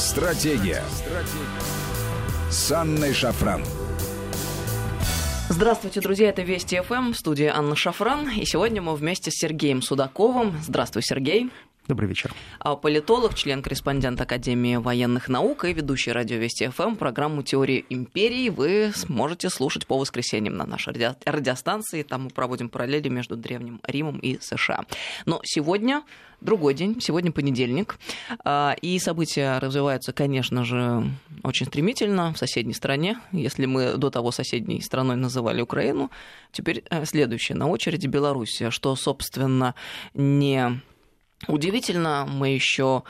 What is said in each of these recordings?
Стратегия. Стратегия. С Анной Шафран. Здравствуйте, друзья, это Вести ФМ, студия Анна Шафран. И сегодня мы вместе с Сергеем Судаковым. Здравствуй, Сергей. Добрый вечер. А политолог, член-корреспондент Академии военных наук и ведущий радио Вести ФМ программу «Теория империи» вы сможете слушать по воскресеньям на нашей радиостанции. Там мы проводим параллели между Древним Римом и США. Но сегодня другой день, сегодня понедельник, а, и события развиваются, конечно же, очень стремительно в соседней стране. Если мы до того соседней страной называли Украину, теперь э, следующее на очереди Белоруссия, что, собственно, не Удивительно, мы еще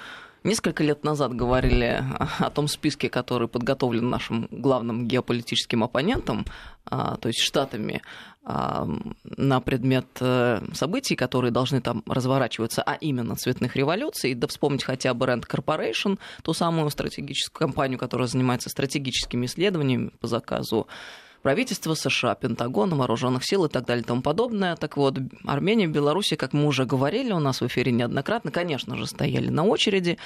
несколько лет назад говорили о том списке, который подготовлен нашим главным геополитическим оппонентом, а, то есть штатами, а, на предмет э, событий, которые должны там разворачиваться, а именно цветных революций. Да вспомнить хотя бы Rand Corporation, ту самую стратегическую компанию, которая занимается стратегическими исследованиями по заказу правительства США, Пентагона, вооруженных сил и так далее и тому подобное. Так вот, Армения, Беларусь, как мы уже говорили у нас в эфире неоднократно, конечно же, стояли на очереди.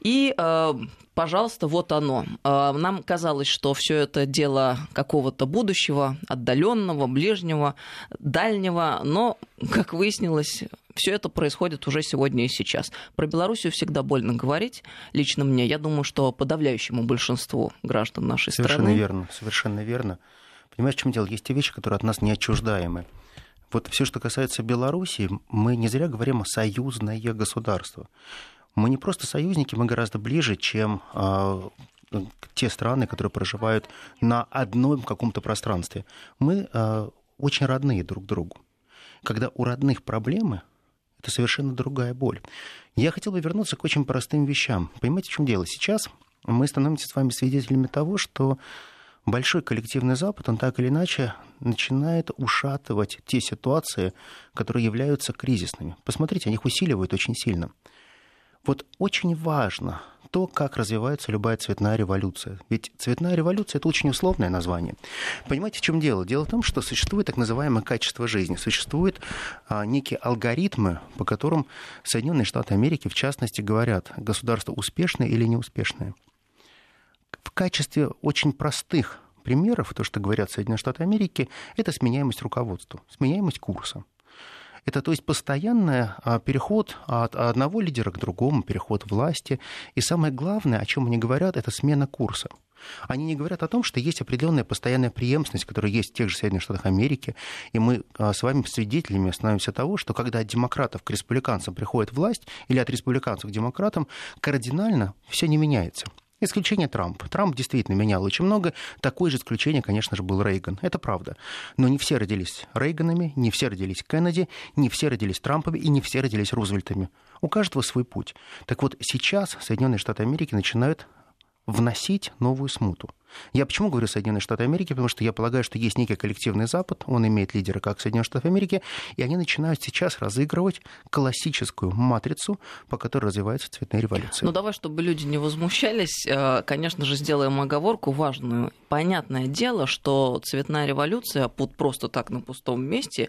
И э, пожалуйста, вот оно. Э, нам казалось, что все это дело какого-то будущего, отдаленного, ближнего, дальнего, но, как выяснилось, все это происходит уже сегодня и сейчас. Про Белоруссию всегда больно говорить. Лично мне, я думаю, что подавляющему большинству граждан нашей совершенно страны. Совершенно верно, совершенно верно. Понимаешь, в чем дело? Есть те вещи, которые от нас неотчуждаемы. Вот все, что касается Беларуси, мы не зря говорим о союзное государство. Мы не просто союзники, мы гораздо ближе, чем э, те страны, которые проживают на одном каком-то пространстве. Мы э, очень родные друг другу. Когда у родных проблемы, это совершенно другая боль. Я хотел бы вернуться к очень простым вещам. Понимаете, в чем дело? Сейчас мы становимся с вами свидетелями того, что большой коллективный Запад, он так или иначе начинает ушатывать те ситуации, которые являются кризисными. Посмотрите, они их усиливают очень сильно. Вот очень важно то, как развивается любая цветная революция. Ведь цветная революция – это очень условное название. Понимаете, в чем дело? Дело в том, что существует так называемое качество жизни. Существуют а, некие алгоритмы, по которым Соединенные Штаты Америки, в частности, говорят, государство успешное или неуспешное в качестве очень простых примеров, то, что говорят Соединенные Штаты Америки, это сменяемость руководства, сменяемость курса. Это то есть постоянный а, переход от одного лидера к другому, переход власти. И самое главное, о чем они говорят, это смена курса. Они не говорят о том, что есть определенная постоянная преемственность, которая есть в тех же Соединенных Штатах Америки. И мы а, с вами свидетелями становимся того, что когда от демократов к республиканцам приходит власть, или от республиканцев к демократам, кардинально все не меняется. Исключение Трамп. Трамп действительно менял очень много. Такое же исключение, конечно же, был Рейган. Это правда. Но не все родились Рейганами, не все родились Кеннеди, не все родились Трампами и не все родились Рузвельтами. У каждого свой путь. Так вот, сейчас Соединенные Штаты Америки начинают вносить новую смуту. Я почему говорю Соединенные Штаты Америки? Потому что я полагаю, что есть некий коллективный Запад, он имеет лидера как Соединенные Штаты Америки, и они начинают сейчас разыгрывать классическую матрицу, по которой развивается цветная революция. Ну давай, чтобы люди не возмущались, э, конечно же, сделаем оговорку важную. Понятное дело, что цветная революция просто так на пустом месте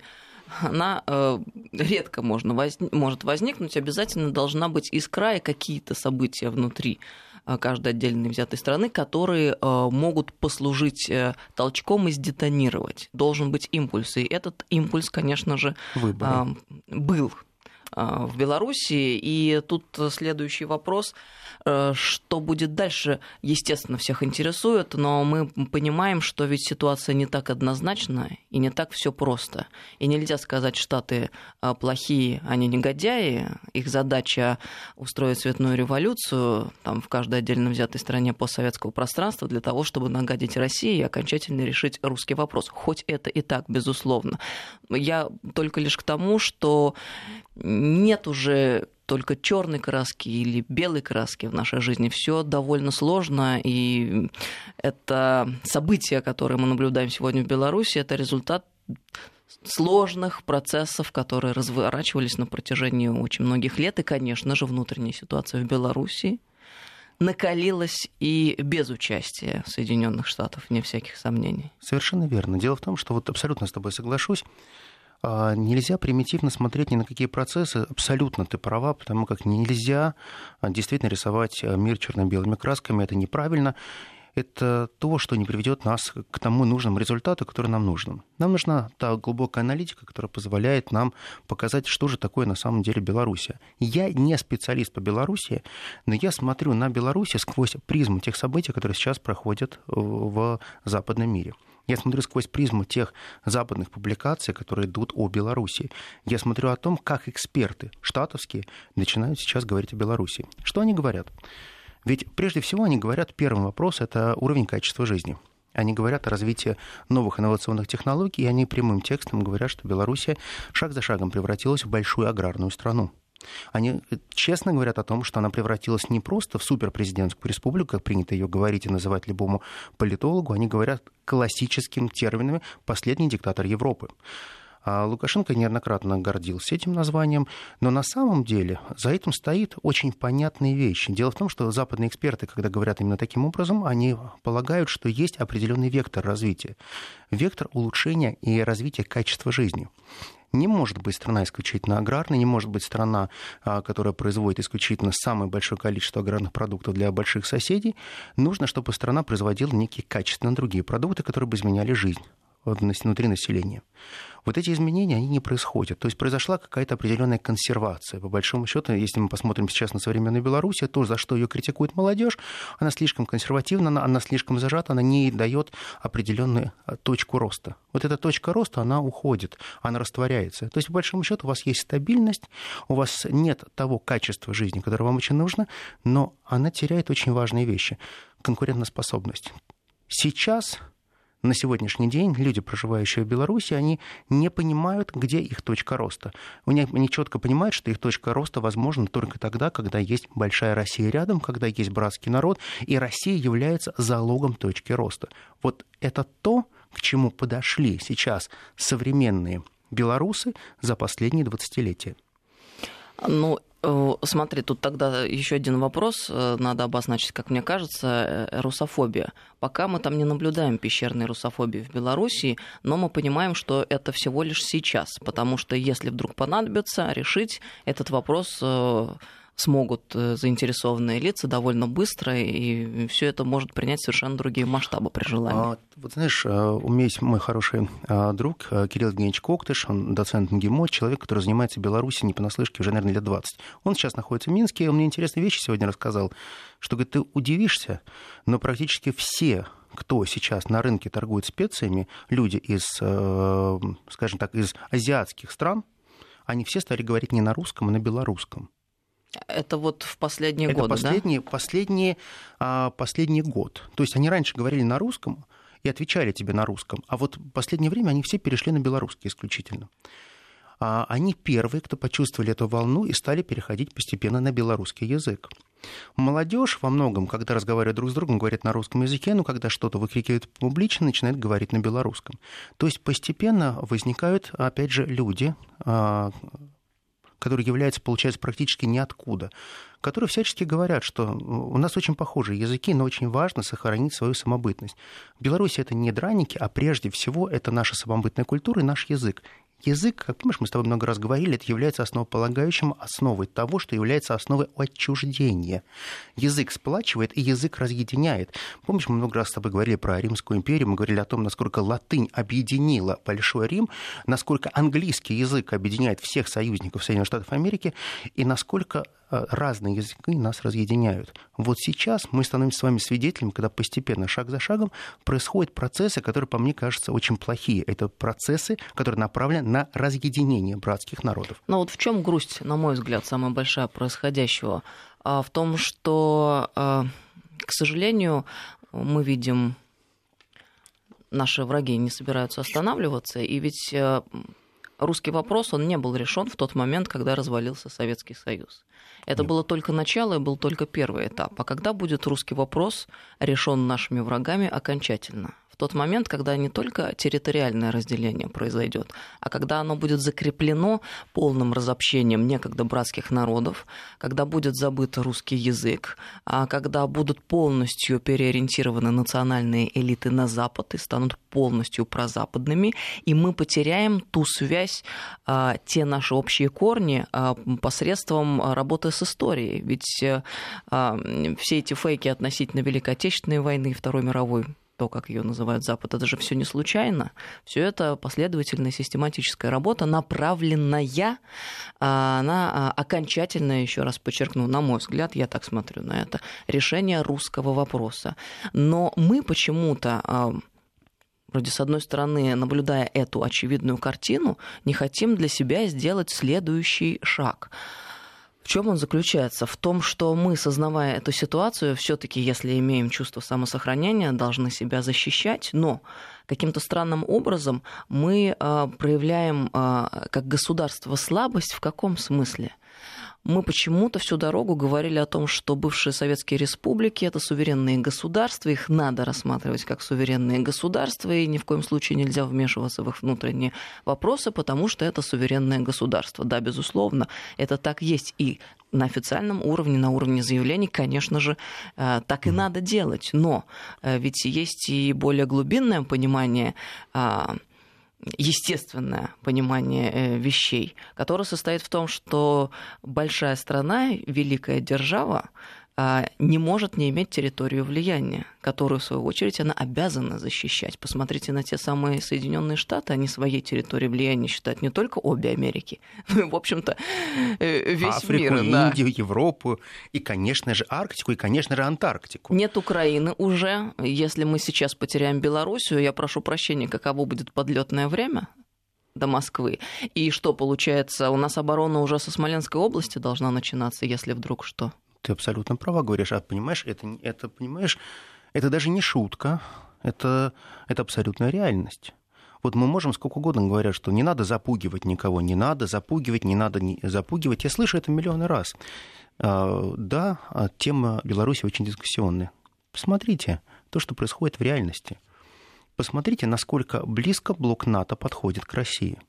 она э, редко можно воз... может возникнуть, обязательно должна быть искра и какие-то события внутри каждой отдельной взятой страны, которые э, могут послужить э, толчком и сдетонировать. Должен быть импульс. И этот импульс, конечно же, Выборы. был в Беларуси. И тут следующий вопрос – Э, что будет дальше, естественно, всех интересует, но мы понимаем, что ведь ситуация не так однозначна и не так все просто. И нельзя сказать, Штаты э, плохие, они негодяи. Их задача устроить цветную революцию там, в каждой отдельно взятой стране постсоветского пространства для того, чтобы нагадить России и окончательно решить русский вопрос. Хоть это и так, безусловно. Я только лишь к тому, что нет уже только черной краски или белой краски в нашей жизни. Все довольно сложно, и это события, которые мы наблюдаем сегодня в Беларуси, это результат сложных процессов, которые разворачивались на протяжении очень многих лет, и, конечно же, внутренняя ситуация в Беларуси накалилась и без участия Соединенных Штатов, вне всяких сомнений. Совершенно верно. Дело в том, что вот абсолютно с тобой соглашусь. А, нельзя примитивно смотреть ни на какие процессы. Абсолютно ты права, потому как нельзя а, действительно рисовать а, мир черно-белыми красками. Это неправильно. Это то, что не приведет нас к тому нужному результату, который нам нужен. Нам нужна та глубокая аналитика, которая позволяет нам показать, что же такое на самом деле Белоруссия. Я не специалист по Беларуси, но я смотрю на Беларусь сквозь призму тех событий, которые сейчас проходят в западном мире. Я смотрю сквозь призму тех западных публикаций, которые идут о Беларуси. Я смотрю о том, как эксперты штатовские начинают сейчас говорить о Беларуси. Что они говорят? Ведь прежде всего они говорят, первый вопрос – это уровень качества жизни. Они говорят о развитии новых инновационных технологий, и они прямым текстом говорят, что Беларусь шаг за шагом превратилась в большую аграрную страну. Они честно говорят о том, что она превратилась не просто в суперпрезидентскую республику, как принято ее говорить и называть любому политологу, они говорят классическими терминами «последний диктатор Европы». А Лукашенко неоднократно гордился этим названием, но на самом деле за этим стоит очень понятные вещи. Дело в том, что западные эксперты, когда говорят именно таким образом, они полагают, что есть определенный вектор развития, вектор улучшения и развития качества жизни. Не может быть страна исключительно аграрной, не может быть страна, а, которая производит исключительно самое большое количество аграрных продуктов для больших соседей. Нужно, чтобы страна производила некие качественно другие продукты, которые бы изменяли жизнь внутри населения. Вот эти изменения, они не происходят. То есть произошла какая-то определенная консервация. По большому счету, если мы посмотрим сейчас на современную Беларусь, то, за что ее критикует молодежь, она слишком консервативна, она слишком зажата, она не дает определенную а, точку роста. Вот эта точка роста, она уходит, она растворяется. То есть, по большому счету, у вас есть стабильность, у вас нет того качества жизни, которое вам очень нужно, но она теряет очень важные вещи. Конкурентоспособность. Сейчас на сегодняшний день люди, проживающие в Беларуси, они не понимают, где их точка роста. Они четко понимают, что их точка роста возможна только тогда, когда есть большая Россия рядом, когда есть братский народ, и Россия является залогом точки роста. Вот это то, к чему подошли сейчас современные белорусы за последние 20-летия. Ну, смотри, тут тогда еще один вопрос э, надо обозначить, как мне кажется, э, русофобия. Пока мы там не наблюдаем пещерной русофобии в Беларуси, но мы понимаем, что это всего лишь сейчас, потому что если вдруг понадобится решить этот вопрос смогут э, заинтересованные лица довольно быстро, и все это может принять совершенно другие масштабы при желании. А, вот знаешь, а, у меня есть мой хороший а, друг Кирилл Евгеньевич Коктыш, он доцент МГИМО, человек, который занимается Беларусью не понаслышке уже, наверное, лет 20. Он сейчас находится в Минске, и он мне интересные вещи сегодня рассказал, что, говорит, ты удивишься, но практически все кто сейчас на рынке торгует специями, люди из, э, скажем так, из азиатских стран, они все стали говорить не на русском, а на белорусском. Это вот в последние Это годы, последний, да? Последний, а, последний год. То есть они раньше говорили на русском и отвечали тебе на русском, а вот в последнее время они все перешли на белорусский исключительно. А они первые, кто почувствовали эту волну и стали переходить постепенно на белорусский язык. Молодежь во многом, когда разговаривает друг с другом, говорит на русском языке, но когда что-то выкрикивает публично, начинает говорить на белорусском. То есть постепенно возникают, опять же, люди, а, который является, получается, практически ниоткуда, которые всячески говорят, что у нас очень похожие языки, но очень важно сохранить свою самобытность. В Беларуси это не драники, а прежде всего это наша самобытная культура и наш язык. Язык, как помнишь, мы с тобой много раз говорили, это является основополагающим основой того, что является основой отчуждения. Язык сплачивает и язык разъединяет. Помнишь, мы много раз с тобой говорили про Римскую империю, мы говорили о том, насколько латынь объединила Большой Рим, насколько английский язык объединяет всех союзников Соединенных Штатов Америки, и насколько Э, разные языки нас разъединяют. Вот сейчас мы становимся с вами свидетелями, когда постепенно, шаг за шагом, происходят процессы, которые, по мне, кажутся очень плохие. Это процессы, которые направлены на разъединение братских народов. Но вот в чем грусть, на мой взгляд, самая большая происходящего? А в том, что, э, к сожалению, мы видим наши враги не собираются останавливаться, и ведь э, русский вопрос, он не был решен в тот момент, когда развалился Советский Союз. Это Нет. было только начало и был только первый этап. А когда будет русский вопрос решен нашими врагами окончательно? Тот момент, когда не только территориальное разделение произойдет, а когда оно будет закреплено полным разобщением некогда братских народов, когда будет забыт русский язык, а когда будут полностью переориентированы национальные элиты на Запад и станут полностью прозападными, и мы потеряем ту связь, а, те наши общие корни а, посредством работы с историей. Ведь э, все эти фейки относительно Великой Отечественной войны и Второй мировой то, как ее называют Запад, это же все не случайно. Все это последовательная систематическая работа, направленная а, на а, окончательное, еще раз подчеркну, на мой взгляд, я так смотрю на это, решение русского вопроса. Но мы почему-то а, вроде с одной стороны, наблюдая эту очевидную картину, не хотим для себя сделать следующий шаг. В чем он заключается? В том, что мы, сознавая эту ситуацию, все-таки, если имеем чувство самосохранения, должны себя защищать, но каким-то странным образом мы э, проявляем э, как государство слабость. В каком смысле? Мы почему-то всю дорогу говорили о том, что бывшие советские республики это суверенные государства, их надо рассматривать как суверенные государства, и ни в коем случае нельзя вмешиваться в их внутренние вопросы, потому что это суверенное государство. Да, безусловно, это так есть. И на официальном уровне, на уровне заявлений, конечно же, э, так и надо делать. Но э, ведь есть и более глубинное понимание а, естественное понимание э, вещей, которое состоит в том, что большая страна, великая держава, не может не иметь территорию влияния, которую, в свою очередь, она обязана защищать. Посмотрите на те самые Соединенные Штаты, они своей территорией влияния считают не только обе Америки, но и, в общем-то, э, весь Африку, мир. Индию, да. Европу и, конечно же, Арктику, и, конечно же, Антарктику. Нет Украины уже. Если мы сейчас потеряем Белоруссию, я прошу прощения, каково будет подлетное время до Москвы. И что получается, у нас оборона уже со Смоленской области должна начинаться, если вдруг что? Ты абсолютно права говоришь. А понимаешь, это, это, понимаешь, это даже не шутка, это, это абсолютная реальность. Вот мы можем сколько угодно говорить, что не надо запугивать никого, не надо запугивать, не надо не запугивать. Я слышу это миллионы раз. А, да, а тема Беларуси очень дискуссионная. Посмотрите то, что происходит в реальности. Посмотрите, насколько близко блок НАТО подходит к России.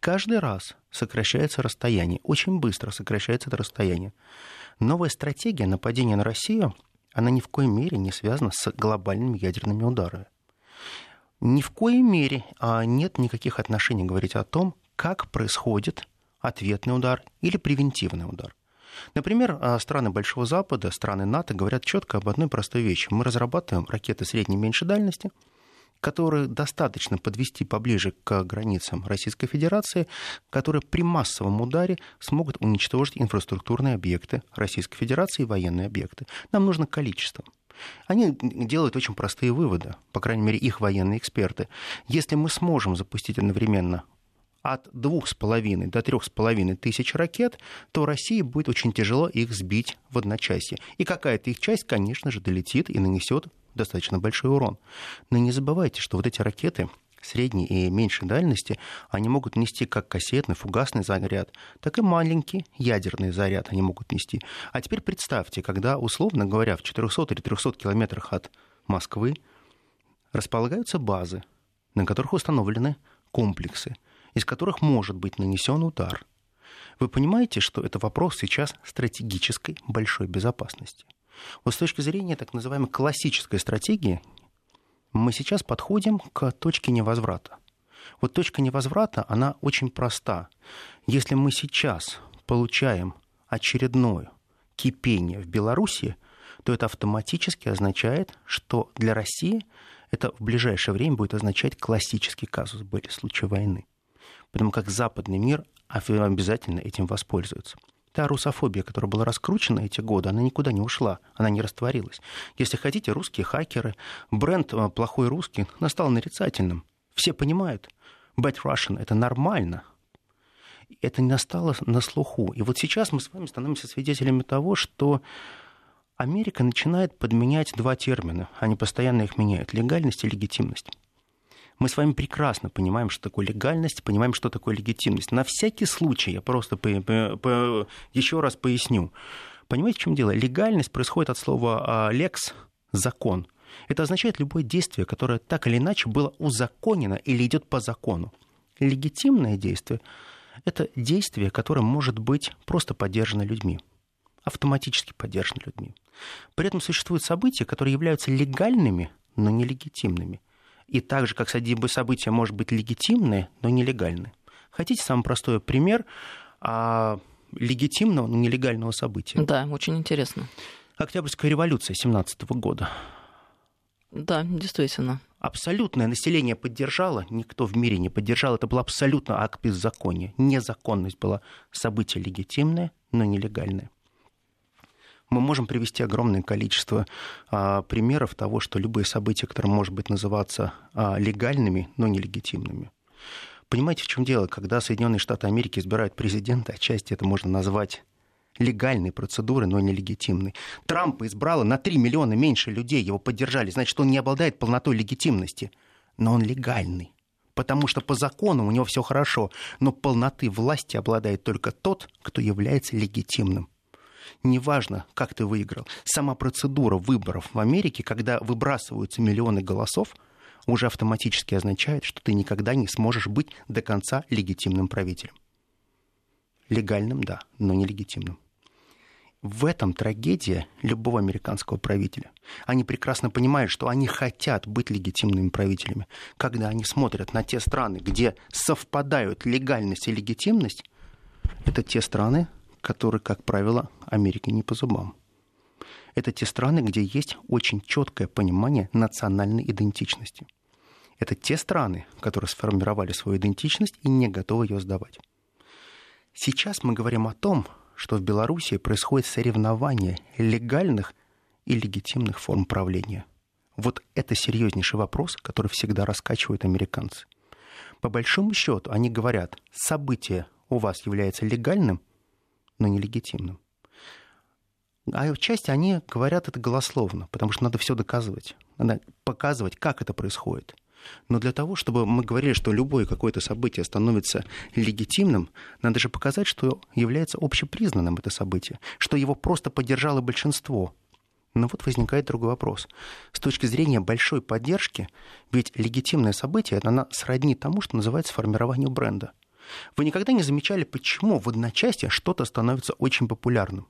Каждый раз сокращается расстояние, очень быстро сокращается это расстояние. Новая стратегия нападения на Россию, она ни в коей мере не связана с глобальными ядерными ударами. Ни в коей мере а нет никаких отношений говорить о том, как происходит ответный удар или превентивный удар. Например, а, страны Большого Запада, страны НАТО говорят четко об одной простой вещи. Мы разрабатываем ракеты средней и меньшей дальности – которые достаточно подвести поближе к границам Российской Федерации, которые при массовом ударе смогут уничтожить инфраструктурные объекты Российской Федерации и военные объекты. Нам нужно количество. Они делают очень простые выводы, по крайней мере, их военные эксперты. Если мы сможем запустить одновременно от двух с половиной до трех с половиной тысяч ракет, то России будет очень тяжело их сбить в одночасье. И какая-то их часть, конечно же, долетит и нанесет достаточно большой урон. Но не забывайте, что вот эти ракеты средней и меньшей дальности, они могут нести как кассетный, фугасный заряд, так и маленький ядерный заряд они могут нести. А теперь представьте, когда, условно говоря, в 400 или 300 километрах от Москвы располагаются базы, на которых установлены комплексы, из которых может быть нанесен удар. Вы понимаете, что это вопрос сейчас стратегической большой безопасности. Вот с точки зрения так называемой классической стратегии, мы сейчас подходим к точке невозврата. Вот точка невозврата, она очень проста. Если мы сейчас получаем очередное кипение в Беларуси, то это автоматически означает, что для России это в ближайшее время будет означать классический казус были случаи войны. Потому как западный мир обязательно этим воспользуется та русофобия, которая была раскручена эти годы, она никуда не ушла, она не растворилась. Если хотите, русские хакеры, бренд э, «плохой русский» настал нарицательным. Все понимают, bad Russian — это нормально. Это не настало на слуху. И вот сейчас мы с вами становимся свидетелями того, что Америка начинает подменять два термина. Они постоянно их меняют. Легальность и легитимность. Мы с вами прекрасно понимаем, что такое легальность, понимаем, что такое легитимность. На всякий случай я просто по, по, по, еще раз поясню. Понимаете, в чем дело? Легальность происходит от слова «лекс» — закон. Это означает любое действие, которое так или иначе было узаконено или идет по закону. Легитимное действие – это действие, которое может быть просто поддержано людьми, автоматически поддержано людьми. При этом существуют события, которые являются легальными, но нелегитимными. И так же, как событие может быть легитимное, но нелегальное. Хотите самый простой пример а, легитимного, но нелегального события? Да, очень интересно. Октябрьская революция 17 года. Да, действительно. Абсолютное население поддержало, никто в мире не поддержал. Это был абсолютно акт беззакония. Незаконность была событие легитимное, но нелегальное. Мы можем привести огромное количество а, примеров того, что любые события, которые может быть называться а, легальными, но нелегитимными. Понимаете, в чем дело? Когда Соединенные Штаты Америки избирают президента, отчасти это можно назвать легальной процедуры, но нелегитимной. Трампа избрало на 3 миллиона меньше людей, его поддержали. Значит, он не обладает полнотой легитимности, но он легальный. Потому что по закону у него все хорошо, но полноты власти обладает только тот, кто является легитимным. Неважно, как ты выиграл. Сама процедура выборов в Америке, когда выбрасываются миллионы голосов, уже автоматически означает, что ты никогда не сможешь быть до конца легитимным правителем. Легальным, да, но не легитимным. В этом трагедия любого американского правителя. Они прекрасно понимают, что они хотят быть легитимными правителями. Когда они смотрят на те страны, где совпадают легальность и легитимность, это те страны, которые, как правило, Америке не по зубам. Это те страны, где есть очень четкое понимание национальной идентичности. Это те страны, которые сформировали свою идентичность и не готовы ее сдавать. Сейчас мы говорим о том, что в Беларуси происходит соревнование легальных и легитимных форм правления. Вот это серьезнейший вопрос, который всегда раскачивают американцы. По большому счету они говорят, событие у вас является легальным, но нелегитимным. А в части они говорят это голословно, потому что надо все доказывать. Надо показывать, как это происходит. Но для того, чтобы мы говорили, что любое какое-то событие становится легитимным, надо же показать, что является общепризнанным это событие, что его просто поддержало большинство. Но вот возникает другой вопрос. С точки зрения большой поддержки, ведь легитимное событие, оно сродни тому, что называется формированию бренда. Вы никогда не замечали, почему в одночасье что-то становится очень популярным?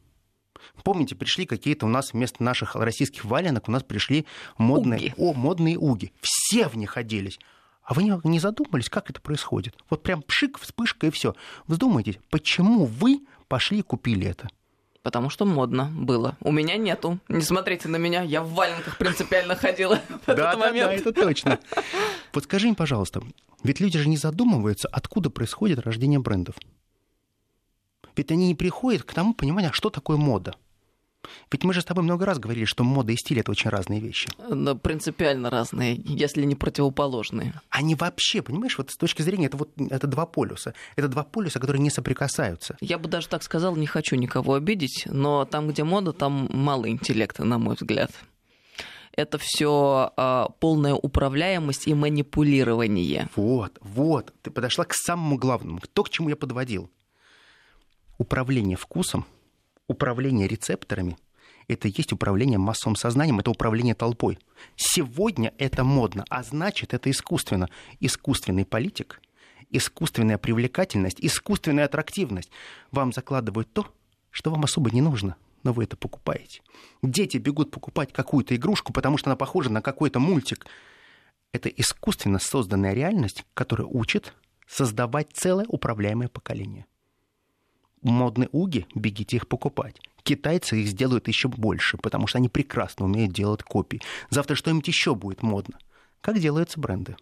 Помните, пришли какие-то у нас вместо наших российских валенок, у нас пришли модные, уги. О, модные уги. Все в них оделись. А вы не, не задумались, как это происходит? Вот прям пшик, вспышка и все. Вздумайтесь, почему вы пошли и купили это? Потому что модно было. У меня нету. Не смотрите на меня, я в валенках принципиально ходила в этот момент. Да, это точно. Вот скажи мне, пожалуйста, ведь люди же не задумываются, откуда происходит рождение брендов. Ведь они не приходят к тому пониманию, а что такое мода. Ведь мы же с тобой много раз говорили, что мода и стиль это очень разные вещи. Но принципиально разные, если не противоположные. Они вообще, понимаешь, вот с точки зрения, это вот это два полюса. Это два полюса, которые не соприкасаются. Я бы даже так сказал, не хочу никого обидеть, но там, где мода, там мало интеллекта, на мой взгляд. Это все а, полная управляемость и манипулирование. Вот, вот. Ты подошла к самому главному. То, к чему я подводил управление вкусом, управление рецепторами – это и есть управление массовым сознанием, это управление толпой. Сегодня это модно, а значит, это искусственно. Искусственный политик, искусственная привлекательность, искусственная аттрактивность. Вам закладывают то, что вам особо не нужно, но вы это покупаете. Дети бегут покупать какую-то игрушку, потому что она похожа на какой-то мультик. Это искусственно созданная реальность, которая учит создавать целое управляемое поколение модные уги, бегите их покупать. Китайцы их сделают еще больше, потому что они прекрасно умеют делать копии. Завтра что-нибудь еще будет модно. Как делаются бренды?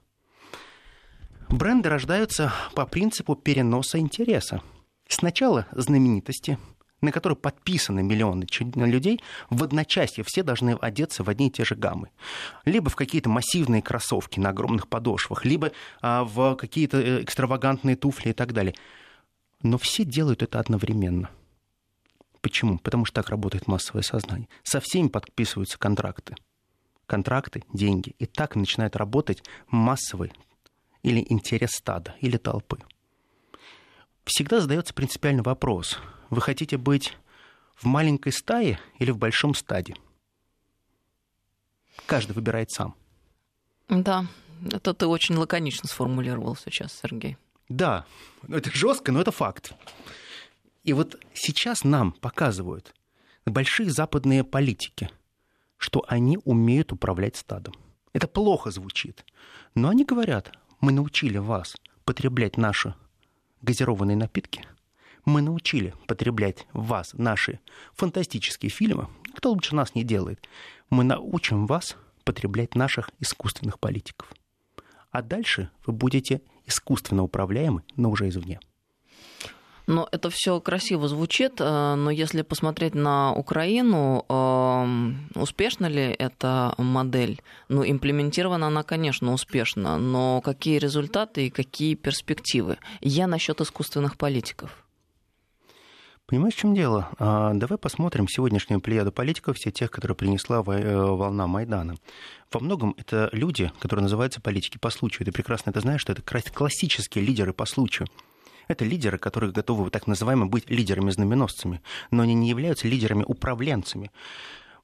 Бренды рождаются по принципу переноса интереса. Сначала знаменитости, на которые подписаны миллионы людей, в одночасье все должны одеться в одни и те же гаммы. Либо в какие-то массивные кроссовки на огромных подошвах, либо а, в какие-то э, экстравагантные туфли и так далее. Но все делают это одновременно. Почему? Потому что так работает массовое сознание. Со всеми подписываются контракты. Контракты, деньги. И так начинает работать массовый или интерес стада, или толпы. Всегда задается принципиальный вопрос. Вы хотите быть в маленькой стае или в большом стаде? каждый выбирает сам. Да, это ты очень лаконично сформулировал сейчас, Сергей. Да, это жестко, но это факт. И вот сейчас нам показывают большие западные политики, что они умеют управлять стадом. Это плохо звучит, но они говорят, мы научили вас потреблять наши газированные напитки, мы научили потреблять вас наши фантастические фильмы, кто лучше нас не делает, мы научим вас потреблять наших искусственных политиков. А дальше вы будете искусственно управляемы, но уже извне. Но это все красиво звучит, э, но если посмотреть на Украину, эм, успешна ли эта модель? Ну, имплементирована она, конечно, успешно, но какие результаты и какие перспективы? Я насчет искусственных политиков. Понимаешь, в чем дело? А, давай посмотрим сегодняшнюю плеяду политиков, все тех, которые принесла э, волна Майдана. Во многом это люди, которые называются политики по случаю. Ты прекрасно это знаешь, что это классические лидеры по случаю. Это лидеры, которые готовы так называемо быть лидерами-знаменосцами, но они не являются лидерами-управленцами.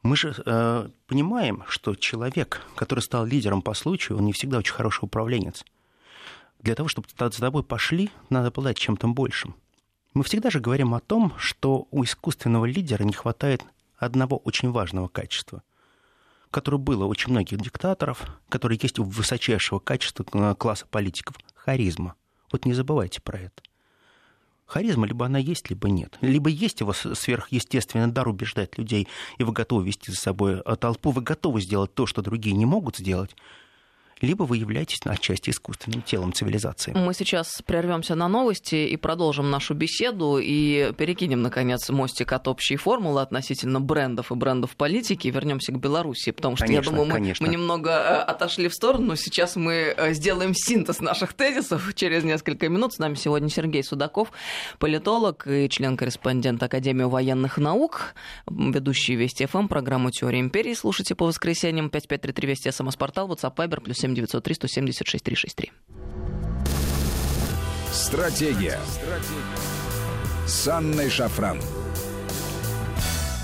Мы же э, понимаем, что человек, который стал лидером по случаю, он не всегда очень хороший управленец. Для того, чтобы за тобой пошли, надо обладать чем-то большим. Мы всегда же говорим о том, что у искусственного лидера не хватает одного очень важного качества, которое было у очень многих диктаторов, которое есть у высочайшего качества э, класса политиков – харизма. Вот не забывайте про это. Харизма либо она есть, либо нет. Либо есть вас сверхъестественный дар убеждать людей, и вы готовы вести за собой э, толпу, вы готовы сделать то, что другие не могут сделать, либо вы являетесь отчасти искусственным телом цивилизации. Мы сейчас прервемся на новости и продолжим нашу беседу и перекинем, наконец, мостик от общей формулы относительно брендов и брендов политики и вернемся к Беларуси, потому что конечно, я думаю, мы, мы немного э, отошли в сторону, но сейчас мы э, сделаем синтез наших тезисов через несколько минут. С нами сегодня Сергей Судаков, политолог и член-корреспондент Академии военных наук, ведущий Вести ФМ, программу «Теория империи». Слушайте по воскресеньям 5533 Вести, СМС-портал, WhatsApp, Viber, плюс 7 903 176 363. Стратегия. Стратегия. С Анной Шафран.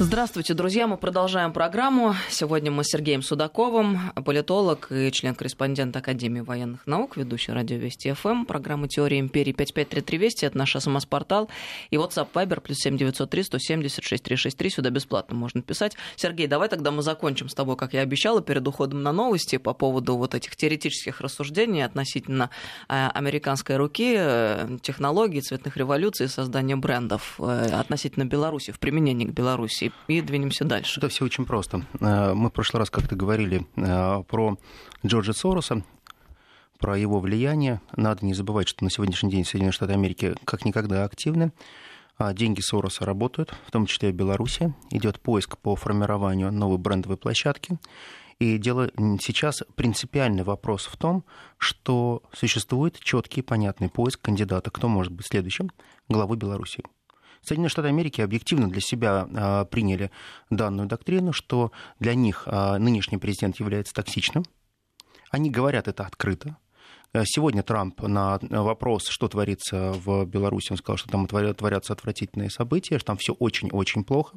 Здравствуйте, друзья. Мы продолжаем программу. Сегодня мы с Сергеем Судаковым, политолог и член-корреспондент Академии военных наук, ведущий радио Вести ФМ, программы «Теория империи» 5533 Вести. Это наш СМС-портал. И WhatsApp Viber плюс 7903 176 363. Сюда бесплатно можно писать. Сергей, давай тогда мы закончим с тобой, как я обещала, перед уходом на новости по поводу вот этих теоретических рассуждений относительно э, американской руки, э, технологий, цветных революций, создания брендов э, относительно Беларуси, в применении к Беларуси и двинемся дальше. Это все очень просто. Э, мы в прошлый раз как-то говорили э, про Джорджа Сороса, про его влияние. Надо не забывать, что на сегодняшний день Соединенные Штаты Америки как никогда активны. А деньги Сороса работают, в том числе и в Беларуси. Идет поиск по формированию новой брендовой площадки. И дело сейчас принципиальный вопрос в том, что существует четкий понятный поиск кандидата, кто может быть следующим главой Беларуси. Соединенные Штаты Америки объективно для себя а, приняли данную доктрину, что для них а, нынешний президент является токсичным. Они говорят это открыто. Э, сегодня Трамп на вопрос, что творится в Беларуси, он сказал, что там творятся отвратительные события, что там все очень-очень плохо.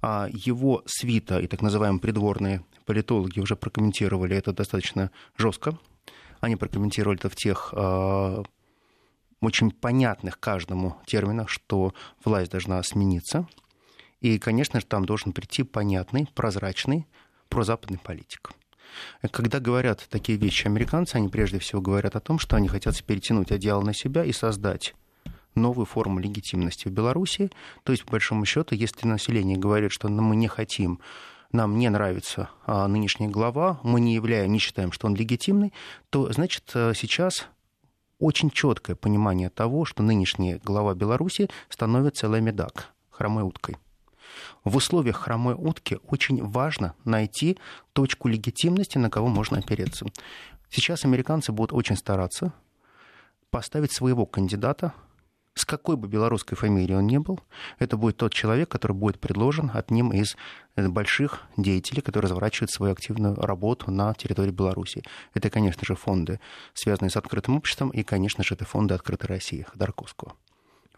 А его свита и так называемые придворные политологи уже прокомментировали это достаточно жестко. Они прокомментировали это в тех очень понятных каждому терминах, что власть должна смениться. И, конечно же, там должен прийти понятный, прозрачный прозападный политик. Когда говорят такие вещи американцы, они прежде всего говорят о том, что они хотят перетянуть одеяло на себя и создать новую форму легитимности в Беларуси. То есть, по большому счету, если население говорит, что мы не хотим нам не нравится а, нынешний глава, мы не являем, не считаем, что он легитимный, то, значит, э, сейчас очень четкое понимание того, что нынешний глава Беларуси становится лемедак, хромой уткой. В условиях хромой утки очень важно найти точку легитимности, на кого можно опереться. Сейчас американцы будут очень стараться поставить своего кандидата с какой бы белорусской фамилией он ни был, это будет тот человек, который будет предложен одним из э, больших деятелей, которые разворачивают свою активную работу на территории Беларуси. Это, конечно же, фонды, связанные с открытым обществом, и, конечно же, это фонды «Открытой России» Ходорковского.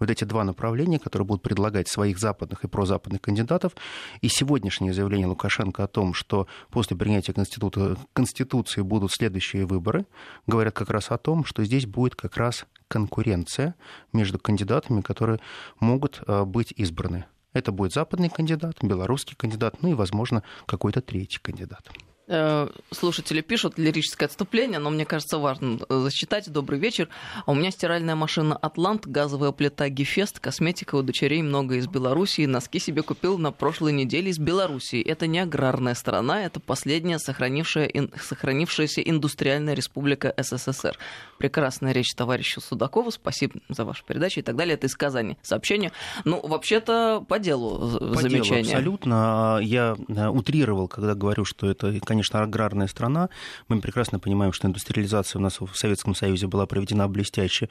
Вот эти два направления, которые будут предлагать своих западных и прозападных кандидатов. И сегодняшнее заявление Лукашенко о том, что после принятия Конституции будут следующие выборы, говорят как раз о том, что здесь будет как раз конкуренция между кандидатами, которые могут э, быть избраны. Это будет западный кандидат, белорусский кандидат, ну и, возможно, какой-то третий кандидат. Э, слушатели пишут лирическое отступление, но мне кажется важно э, зачитать. Добрый вечер. А у меня стиральная машина «Атлант», газовая плита «Гефест», косметика у дочерей много из Белоруссии. Носки себе купил на прошлой неделе из Белоруссии. Это не аграрная страна, это последняя сохранившая, сохранившаяся индустриальная республика СССР. Прекрасная речь товарища Судакова. Спасибо за вашу передачу и так далее. Это из Казани сообщение. Ну, вообще-то по делу по замечание. Делу, абсолютно. Я э, утрировал, когда говорю, что это конечно, аграрная страна. Мы прекрасно понимаем, что индустриализация у нас в Советском Союзе была проведена блестяще,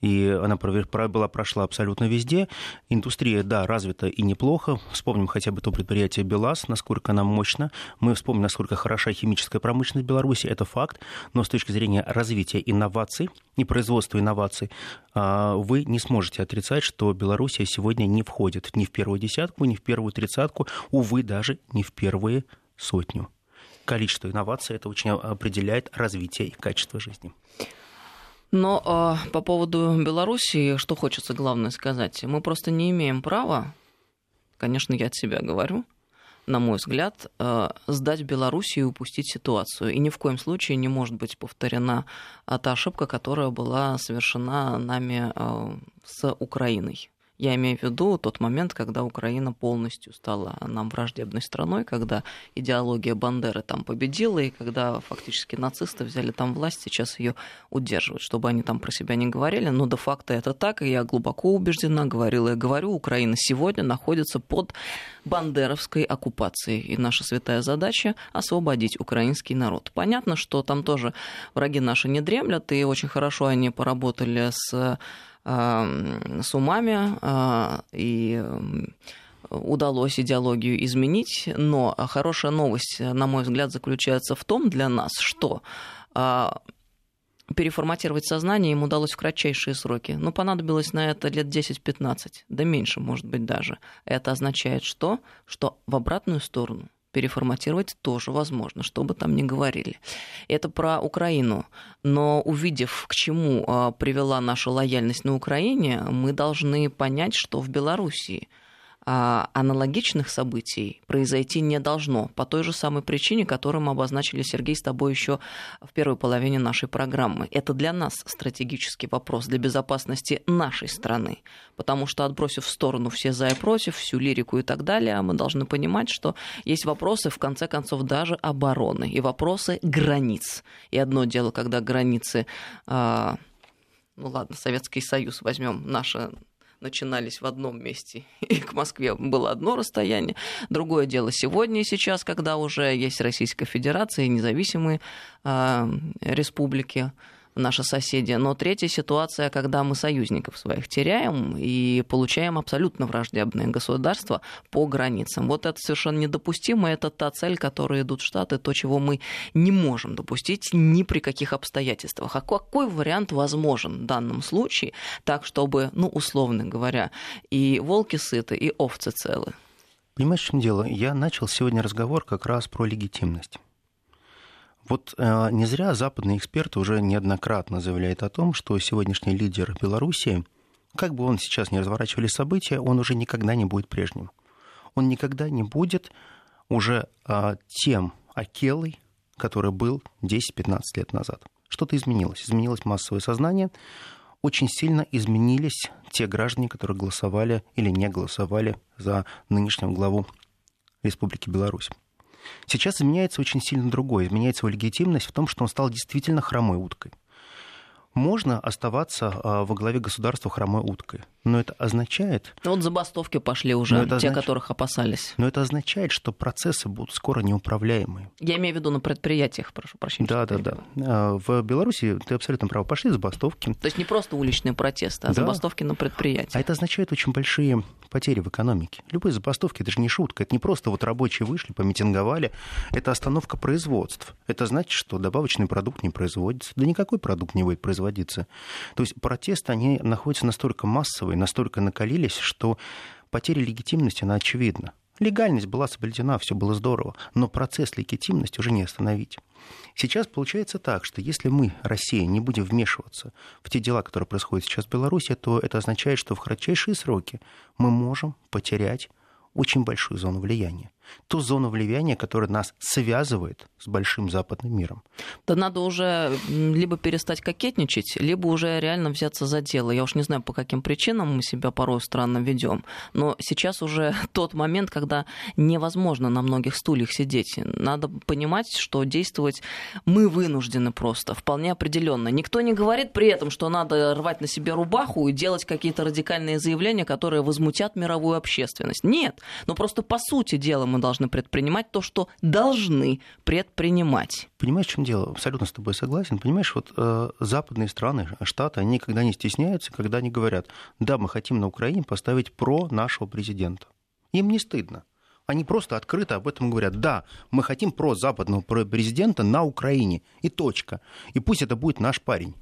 и она была прошла абсолютно везде. Индустрия, да, развита и неплохо. Вспомним хотя бы то предприятие БелАЗ, насколько она мощна. Мы вспомним, насколько хороша химическая промышленность Беларуси, это факт. Но с точки зрения развития инноваций и производства инноваций, а, вы не сможете отрицать, что Белоруссия сегодня не входит ни в первую десятку, ни в первую тридцатку, увы, даже не в первые сотню количество инноваций, это очень определяет развитие и качество жизни. Но э, по поводу Белоруссии, что хочется главное сказать, мы просто не имеем права, конечно, я от себя говорю, на мой взгляд, э, сдать Белоруссию и упустить ситуацию. И ни в коем случае не может быть повторена та ошибка, которая была совершена нами э, с Украиной. Я имею в виду тот момент, когда Украина полностью стала нам враждебной страной, когда идеология Бандеры там победила, и когда фактически нацисты взяли там власть, сейчас ее удерживают, чтобы они там про себя не говорили. Но де-факто это так, и я глубоко убеждена, говорила и говорю, Украина сегодня находится под бандеровской оккупацией. И наша святая задача — освободить украинский народ. Понятно, что там тоже враги наши не дремлят, и очень хорошо они поработали с с умами, а, и удалось идеологию изменить, но хорошая новость, на мой взгляд, заключается в том для нас, что а, переформатировать сознание им удалось в кратчайшие сроки. Но понадобилось на это лет 10-15, да меньше, может быть, даже. Это означает что? Что в обратную сторону – переформатировать тоже возможно, что бы там ни говорили. Это про Украину. Но увидев, к чему а, привела наша лояльность на Украине, мы должны понять, что в Белоруссии – аналогичных событий произойти не должно по той же самой причине, которую мы обозначили, Сергей, с тобой еще в первой половине нашей программы. Это для нас стратегический вопрос для безопасности нашей страны, потому что, отбросив в сторону все за и против, всю лирику и так далее, мы должны понимать, что есть вопросы, в конце концов, даже обороны и вопросы границ. И одно дело, когда границы а, ну ладно, Советский Союз возьмем наше начинались в одном месте, и к Москве было одно расстояние. Другое дело сегодня и сейчас, когда уже есть Российская Федерация и независимые э, республики, наши соседи. Но третья ситуация, когда мы союзников своих теряем и получаем абсолютно враждебное государство по границам. Вот это совершенно недопустимо. Это та цель, которой идут Штаты, то, чего мы не можем допустить ни при каких обстоятельствах. А какой вариант возможен в данном случае, так, чтобы, ну, условно говоря, и волки сыты, и овцы целы? Понимаешь, в чем дело? Я начал сегодня разговор как раз про легитимность. Вот э, не зря западные эксперты уже неоднократно заявляют о том, что сегодняшний лидер Белоруссии, как бы он сейчас не разворачивали события, он уже никогда не будет прежним. Он никогда не будет уже э, тем Акелой, который был 10-15 лет назад. Что-то изменилось. Изменилось массовое сознание. Очень сильно изменились те граждане, которые голосовали или не голосовали за нынешнего главу Республики Беларусь. Сейчас изменяется очень сильно другое. Изменяется его легитимность в том, что он стал действительно хромой уткой. Можно оставаться а, во главе государства хромой уткой но это означает... Ну, вот забастовки пошли уже, те, означ... которых опасались. Но это означает, что процессы будут скоро неуправляемые. Я имею в виду на предприятиях, прошу прощения. Да, да, да. В Беларуси, ты абсолютно прав, пошли забастовки. То есть не просто уличные протесты, а да. забастовки на предприятиях. А это означает очень большие потери в экономике. Любые забастовки, это же не шутка. Это не просто вот рабочие вышли, помитинговали. Это остановка производств. Это значит, что добавочный продукт не производится. Да никакой продукт не будет производиться разводиться. То есть протесты, они находятся настолько массовые, настолько накалились, что потеря легитимности, она очевидна. Легальность была соблюдена, все было здорово, но процесс легитимности уже не остановить. Сейчас получается так, что если мы, Россия, не будем вмешиваться в те дела, которые происходят сейчас в Беларуси, то это означает, что в кратчайшие сроки мы можем потерять очень большую зону влияния ту зону влияния, которая нас связывает с большим западным миром. Да надо уже либо перестать кокетничать, либо уже реально взяться за дело. Я уж не знаю, по каким причинам мы себя порой странно ведем, но сейчас уже тот момент, когда невозможно на многих стульях сидеть. Надо понимать, что действовать мы вынуждены просто, вполне определенно. Никто не говорит при этом, что надо рвать на себе рубаху и делать какие-то радикальные заявления, которые возмутят мировую общественность. Нет, но просто по сути дела мы должны предпринимать то, что должны предпринимать. Понимаешь, в чем дело? Абсолютно с тобой согласен. Понимаешь, вот э, западные страны, Штаты, они никогда не стесняются, когда они говорят, да, мы хотим на Украине поставить про нашего президента. Им не стыдно. Они просто открыто об этом говорят. Да, мы хотим про западного президента на Украине. И точка. И пусть это будет наш парень.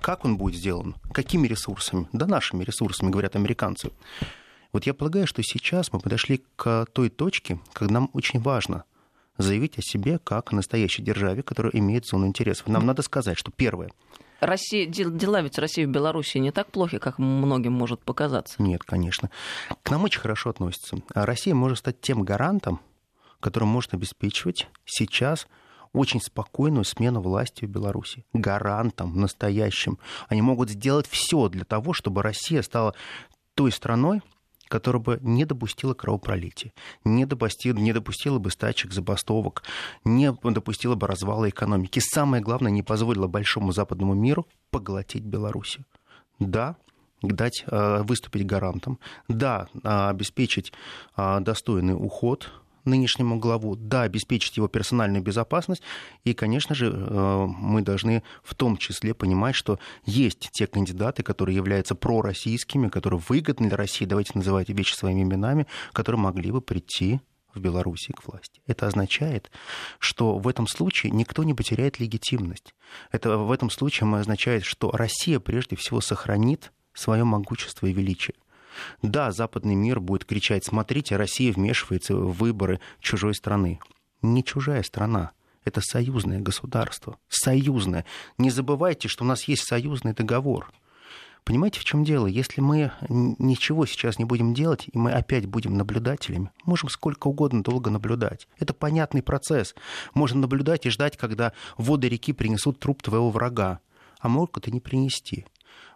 Как он будет сделан? Какими ресурсами? Да нашими ресурсами, говорят американцы. Вот я полагаю, что сейчас мы подошли к той точке, когда нам очень важно заявить о себе как о настоящей державе, которая имеет зону интересов. Нам надо сказать, что первое, Россия, дела ведь России в Беларуси не так плохи, как многим может показаться. Нет, конечно. К нам очень хорошо относятся. А Россия может стать тем гарантом, который может обеспечивать сейчас очень спокойную смену власти в Беларуси. Гарантом настоящим. Они могут сделать все для того, чтобы Россия стала той страной, которая бы не допустила кровопролития, не допустила, не допустила бы стачек, забастовок, не допустила бы развала экономики. Самое главное, не позволила большому западному миру поглотить Белоруссию. Да, дать э, выступить гарантом, да, обеспечить э, достойный уход нынешнему главу, да, обеспечить его персональную безопасность. И, конечно же, э, мы должны в том числе понимать, что есть те кандидаты, которые являются пророссийскими, которые выгодны для России, давайте называть вещи своими именами, которые могли бы прийти в Беларуси к власти. Это означает, что в этом случае никто не потеряет легитимность. Это в этом случае означает, что Россия прежде всего сохранит свое могущество и величие. Да, западный мир будет кричать, смотрите, Россия вмешивается в выборы чужой страны. Не чужая страна, это союзное государство. Союзное. Не забывайте, что у нас есть союзный договор. Понимаете, в чем дело? Если мы ничего сейчас не будем делать, и мы опять будем наблюдателями, можем сколько угодно долго наблюдать. Это понятный процесс. Можно наблюдать и ждать, когда воды реки принесут труп твоего врага. А могут и не принести.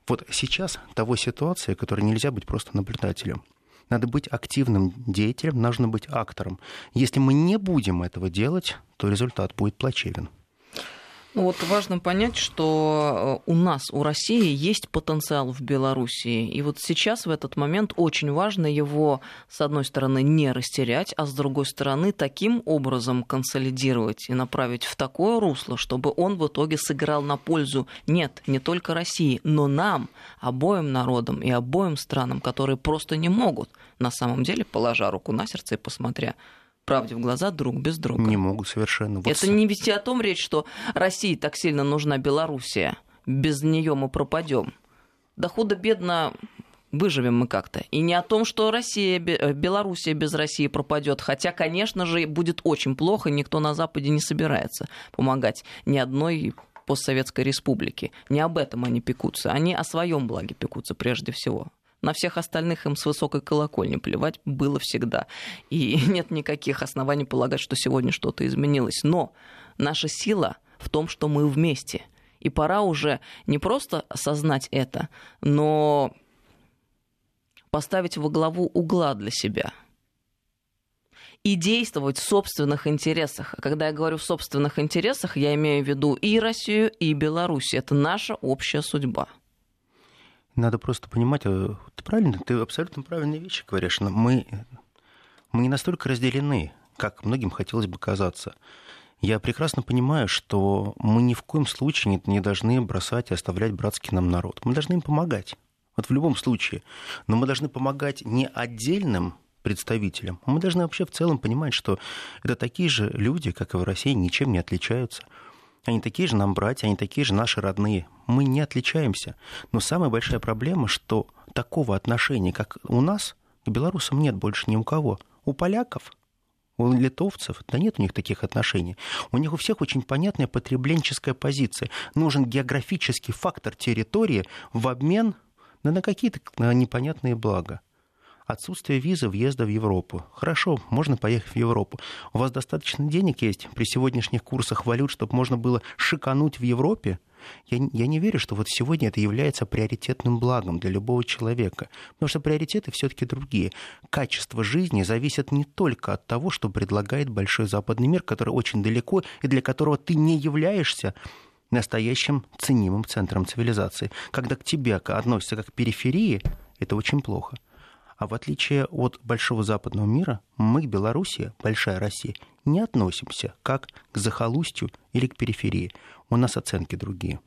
Вот сейчас того ситуация, которой нельзя быть просто наблюдателем. Надо быть активным деятелем, нужно быть актором. Если мы не будем этого делать, то результат будет плачевен. Ну вот важно понять, что э, у нас, у России есть потенциал в Белоруссии. И вот сейчас в этот момент очень важно его, с одной стороны, не растерять, а с другой стороны, таким образом консолидировать и направить в такое русло, чтобы он в итоге сыграл на пользу, нет, не только России, но нам, обоим народам и обоим странам, которые просто не могут, на самом деле, положа руку на сердце и посмотря правде в глаза друг без друга. Не могут совершенно. Вот Это не вести о том речь, что России так сильно нужна Белоруссия. Без нее мы пропадем. Да худо-бедно выживем мы как-то. И не о том, что Россия, э, Белоруссия без России пропадет. Хотя, конечно же, будет очень плохо, никто на Западе не собирается помогать ни одной постсоветской республике. Не об этом они пекутся. Они о своем благе пекутся прежде всего. На всех остальных им с высокой колокольни плевать было всегда. И нет никаких оснований полагать, что сегодня что-то изменилось. Но наша сила в том, что мы вместе. И пора уже не просто осознать это, но поставить во главу угла для себя и действовать в собственных интересах. А когда я говорю в собственных интересах, я имею в виду и Россию, и Беларусь. Это наша общая судьба. Надо просто понимать, э, ты правильно, ты абсолютно правильные вещи говоришь, но мы, мы не настолько разделены, как многим хотелось бы казаться. Я прекрасно понимаю, что мы ни в коем случае не, не должны бросать и оставлять братский нам народ. Мы должны им помогать. Вот в любом случае. Но мы должны помогать не отдельным представителям. Мы должны вообще в целом понимать, что это такие же люди, как и в России, ничем не отличаются. Они такие же нам братья, они такие же наши родные. Мы не отличаемся. Но самая большая проблема, что такого отношения, как у нас, к белорусам нет больше ни у кого. У поляков, у литовцев, да нет у них таких отношений. У них у всех очень понятная потребленческая позиция. Нужен географический фактор территории в обмен на какие-то непонятные блага. Отсутствие визы въезда в Европу. Хорошо, можно поехать в Европу. У вас достаточно денег есть при сегодняшних курсах валют, чтобы можно было шикануть в Европе? Я, я не верю, что вот сегодня это является приоритетным благом для любого человека. Потому что приоритеты все-таки другие. Качество жизни зависит не только от того, что предлагает большой западный мир, который очень далеко и для которого ты не являешься настоящим ценимым центром цивилизации. Когда к тебе относятся как к периферии, это очень плохо. А в отличие от большого западного мира, мы, Белоруссия, большая Россия, не относимся как к захолустью или к периферии. У нас оценки другие.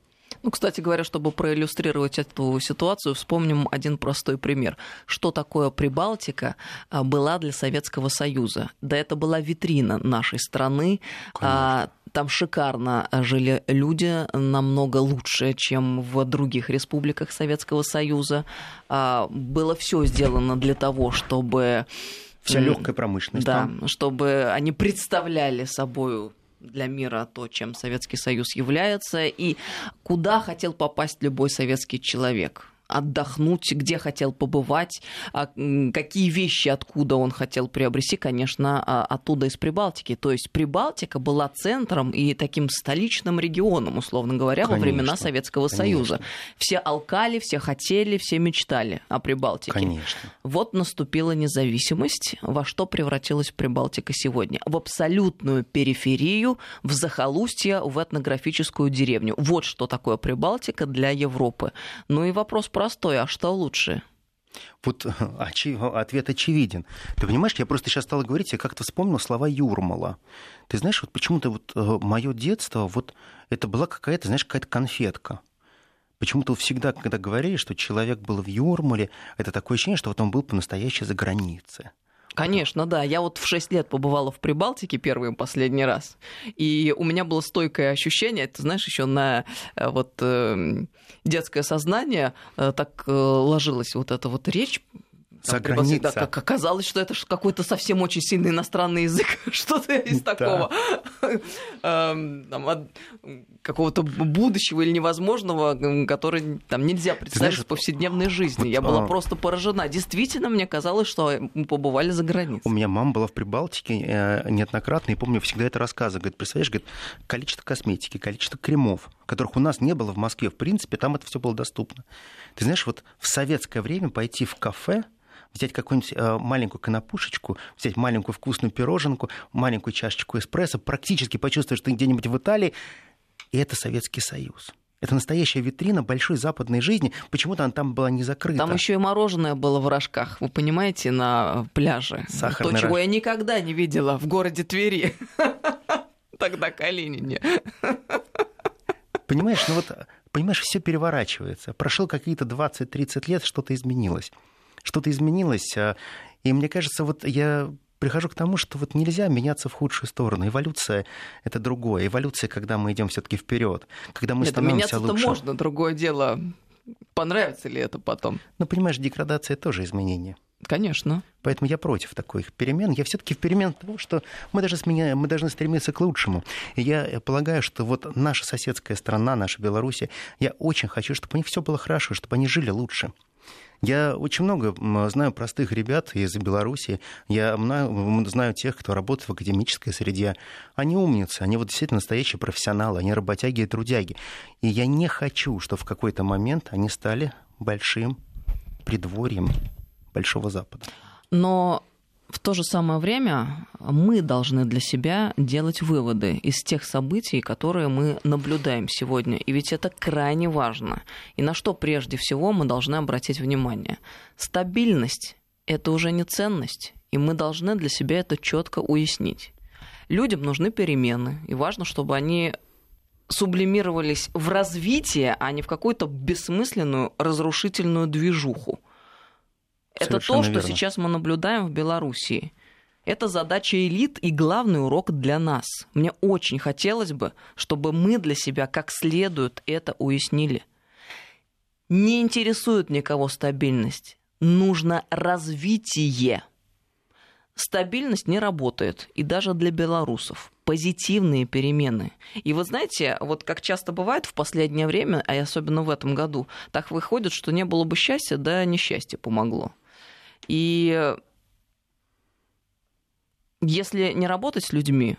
Ну, кстати говоря, чтобы проиллюстрировать эту ситуацию, вспомним один простой пример. Что такое Прибалтика а, была для Советского Союза? Да это была витрина нашей страны. Конечно там шикарно жили люди, намного лучше, чем в других республиках Советского Союза. А, было все сделано для того, чтобы вся легкая промышленность. Да, там. чтобы они представляли собой для мира то, чем Советский Союз является, и куда хотел попасть любой советский человек отдохнуть, где хотел побывать, а, какие вещи откуда он хотел приобрести, конечно, а, оттуда из Прибалтики. То есть Прибалтика была центром и таким столичным регионом, условно говоря, конечно, во времена Советского конечно. Союза. Все алкали, все хотели, все мечтали о Прибалтике. Конечно. Вот наступила независимость. Во что превратилась Прибалтика сегодня? В абсолютную периферию, в захолустье, в этнографическую деревню. Вот что такое Прибалтика для Европы. Ну и вопрос простой, а что лучше? Вот ответ очевиден. Ты понимаешь, я просто сейчас стал говорить, я как-то вспомнил слова Юрмала. Ты знаешь, вот почему-то вот э, мое детство, вот это была какая-то, знаешь, какая-то конфетка. Почему-то всегда, когда говорили, что человек был в Юрмале, это такое ощущение, что вот он был по-настоящему за границей. Конечно, да. Я вот в 6 лет побывала в Прибалтике первый и последний раз. И у меня было стойкое ощущение, ты знаешь, еще на э, вот э, детское сознание э, так ложилась вот эта вот речь за границей. Да, как оказалось, что это какой-то совсем очень сильный иностранный язык, что-то из такого эм, какого-то будущего или невозможного, который там нельзя представить в повседневной жизни. Я была а, просто поражена. Действительно, мне казалось, что мы побывали за границей. У меня мама была в Прибалтике э, неоднократно, и помню всегда это рассказы. Говорит, представляешь, говорит, количество косметики, количество кремов, которых у нас не было в Москве, в принципе, там это все было доступно. Ты знаешь, вот в советское время пойти в кафе, взять какую-нибудь э, маленькую конопушечку, взять маленькую вкусную пироженку, маленькую чашечку эспрессо, практически почувствовать, что ты где-нибудь в Италии, и это Советский Союз. Это настоящая витрина большой западной жизни. Почему-то она там была не закрыта. Там еще и мороженое было в рожках, вы понимаете, на пляже. Сахарный То, чего рож... я никогда не видела в городе Твери. Тогда Калинине. Понимаешь, ну вот, понимаешь, все переворачивается. Прошло какие-то 20-30 лет, что-то изменилось что-то изменилось. А, и мне кажется, вот я прихожу к тому, что вот нельзя меняться в худшую сторону. Эволюция — это другое. Эволюция, когда мы идем все таки вперед, когда мы Нет, становимся меняться лучше. можно, другое дело. Понравится ли это потом? Ну, понимаешь, деградация тоже изменение. Конечно. Поэтому я против таких перемен. Я все-таки в перемен того, что мы даже сменяем, мы должны стремиться к лучшему. И я полагаю, что вот наша соседская страна, наша Беларусь, я очень хочу, чтобы у них все было хорошо, чтобы они жили лучше. Я очень много знаю простых ребят из Беларуси. Я знаю тех, кто работает в академической среде. Они умницы, они вот действительно настоящие профессионалы, они работяги и трудяги. И я не хочу, чтобы в какой-то момент они стали большим придворьем Большого Запада. Но в то же самое время мы должны для себя делать выводы из тех событий, которые мы наблюдаем сегодня. И ведь это крайне важно. И на что прежде всего мы должны обратить внимание? Стабильность – это уже не ценность, и мы должны для себя это четко уяснить. Людям нужны перемены, и важно, чтобы они сублимировались в развитие, а не в какую-то бессмысленную разрушительную движуху. Это то, что верно. сейчас мы наблюдаем в Белоруссии. Это задача элит и главный урок для нас. Мне очень хотелось бы, чтобы мы для себя как следует это уяснили. Не интересует никого стабильность. Нужно развитие. Стабильность не работает, и даже для белорусов. Позитивные перемены. И вот знаете, вот как часто бывает в последнее время, а особенно в этом году, так выходит, что не было бы счастья, да несчастье помогло. И если не работать с людьми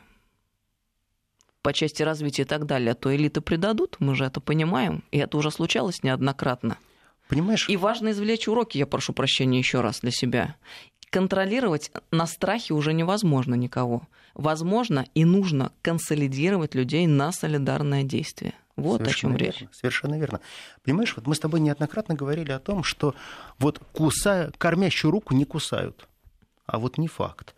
по части развития и так далее, то элиты предадут, мы же это понимаем, и это уже случалось неоднократно. Понимаешь? И важно извлечь уроки, я прошу прощения еще раз для себя. Контролировать на страхе уже невозможно никого. Возможно и нужно консолидировать людей на солидарное действие. Вот Совершенно о чем верно, речь. Совершенно верно. Понимаешь, вот мы с тобой неоднократно говорили о том, что вот кусая, кормящую руку не кусают. А вот не факт.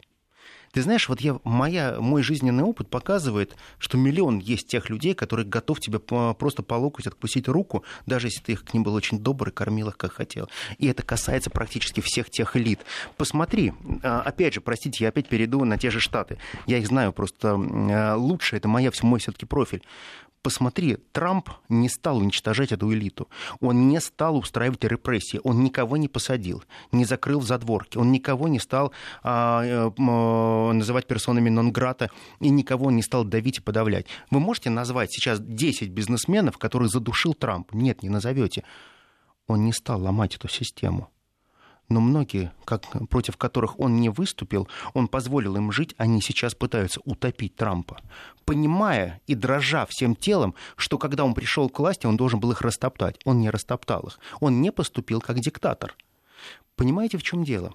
Ты знаешь, вот я, моя, мой жизненный опыт показывает, что миллион есть тех людей, которые готов тебе просто по локоть откусить руку, даже если ты их к ним был очень добрый, кормил их как хотел. И это касается практически всех тех элит. Посмотри, а, опять же, простите, я опять перейду на те же Штаты. Я их знаю просто а, лучше, это моя, мой все-таки профиль посмотри, Трамп не стал уничтожать эту элиту. Он не стал устраивать репрессии. Он никого не посадил, не закрыл задворки. Он никого не стал а, а, называть персонами нон-грата и никого не стал давить и подавлять. Вы можете назвать сейчас 10 бизнесменов, которые задушил Трамп? Нет, не назовете. Он не стал ломать эту систему но многие, как, против которых он не выступил, он позволил им жить, они сейчас пытаются утопить Трампа, понимая и дрожа всем телом, что когда он пришел к власти, он должен был их растоптать. Он не растоптал их. Он не поступил как диктатор. Понимаете, в чем дело?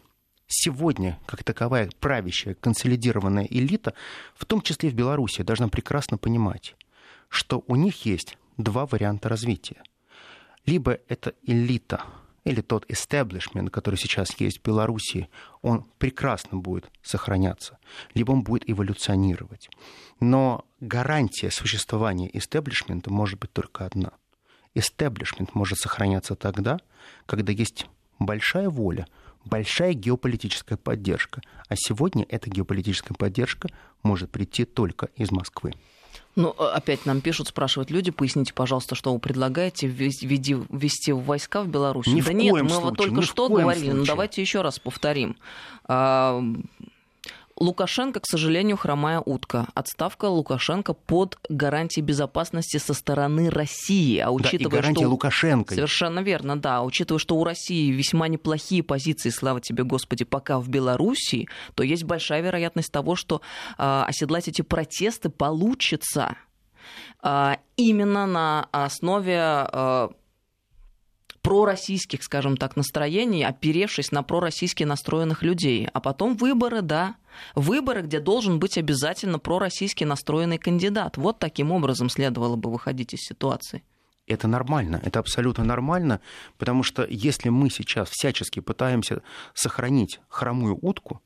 Сегодня, как таковая правящая, консолидированная элита, в том числе в Беларуси, должна прекрасно понимать, что у них есть два варианта развития. Либо это элита – или тот establishment, который сейчас есть в Беларуси, он прекрасно будет сохраняться, либо он будет эволюционировать. Но гарантия существования истеблишмента может быть только одна. Истеблишмент может сохраняться тогда, когда есть большая воля, большая геополитическая поддержка. А сегодня эта геополитическая поддержка может прийти только из Москвы. Ну, опять нам пишут, спрашивают люди, поясните, пожалуйста, что вы предлагаете ввести, ввести войска в Беларусь? Ни да в нет, коем мы случае, вот только что говорили, ну давайте еще раз повторим. Лукашенко, к сожалению, хромая утка. Отставка Лукашенко под гарантией безопасности со стороны России. А учитывая, да, и гарантия что... Лукашенко. Совершенно верно, да. Учитывая, что у России весьма неплохие позиции, слава тебе, Господи, пока в Белоруссии, то есть большая вероятность того, что э, оседлать эти протесты получится э, именно на основе э, пророссийских, скажем так, настроений, оперевшись на пророссийски настроенных людей. А потом выборы, да, выборы, где должен быть обязательно пророссийски настроенный кандидат. Вот таким образом следовало бы выходить из ситуации. Это нормально, это абсолютно нормально, потому что если мы сейчас всячески пытаемся сохранить хромую утку,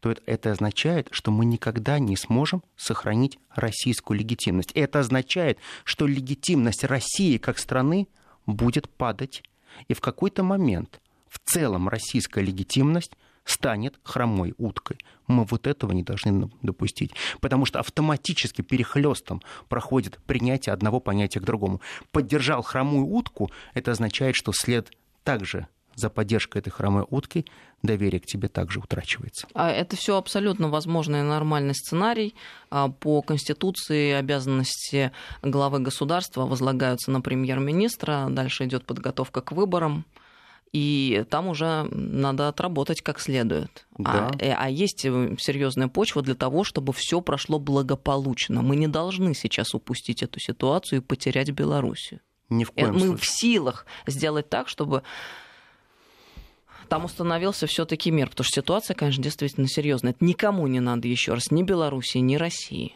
то это, означает, что мы никогда не сможем сохранить российскую легитимность. Это означает, что легитимность России как страны будет падать и в какой-то момент в целом российская легитимность станет хромой уткой. Мы вот этого не должны допустить. Потому что автоматически перехлестом проходит принятие одного понятия к другому. Поддержал хромую утку, это означает, что след также за поддержкой этой хромой утки доверие к тебе также утрачивается. А это все абсолютно возможный и нормальный сценарий. А по Конституции обязанности главы государства возлагаются на премьер-министра. Дальше идет подготовка к выборам. И там уже надо отработать как следует. Да. А, э, а есть серьезная почва для того, чтобы все прошло благополучно. Мы не должны сейчас упустить эту ситуацию и потерять Белоруссию. Ни в коем Мы случае. в силах сделать так, чтобы там установился все-таки мир, потому что ситуация, конечно, действительно серьезная. Это никому не надо еще раз, ни Белоруссии, ни России.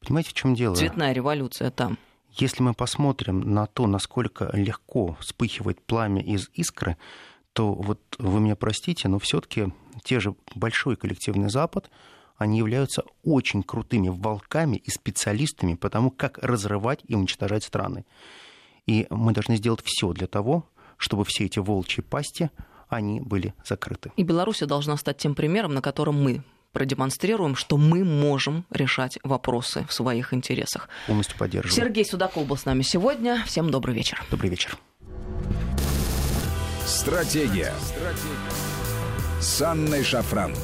Понимаете, в чем дело? Цветная революция там. Если мы посмотрим на то, насколько легко вспыхивает пламя из искры, то вот вы меня простите, но все-таки те же большой коллективный Запад, они являются очень крутыми волками и специалистами по тому, как разрывать и уничтожать страны. И мы должны сделать все для того, чтобы все эти волчьи пасти они были закрыты. И Беларусь должна стать тем примером, на котором мы продемонстрируем, что мы можем решать вопросы в своих интересах. Полностью поддерживаю. Сергей Судаков был с нами сегодня. Всем добрый вечер. Добрый вечер. Стратегия. Стратегия. С Анной Шафран.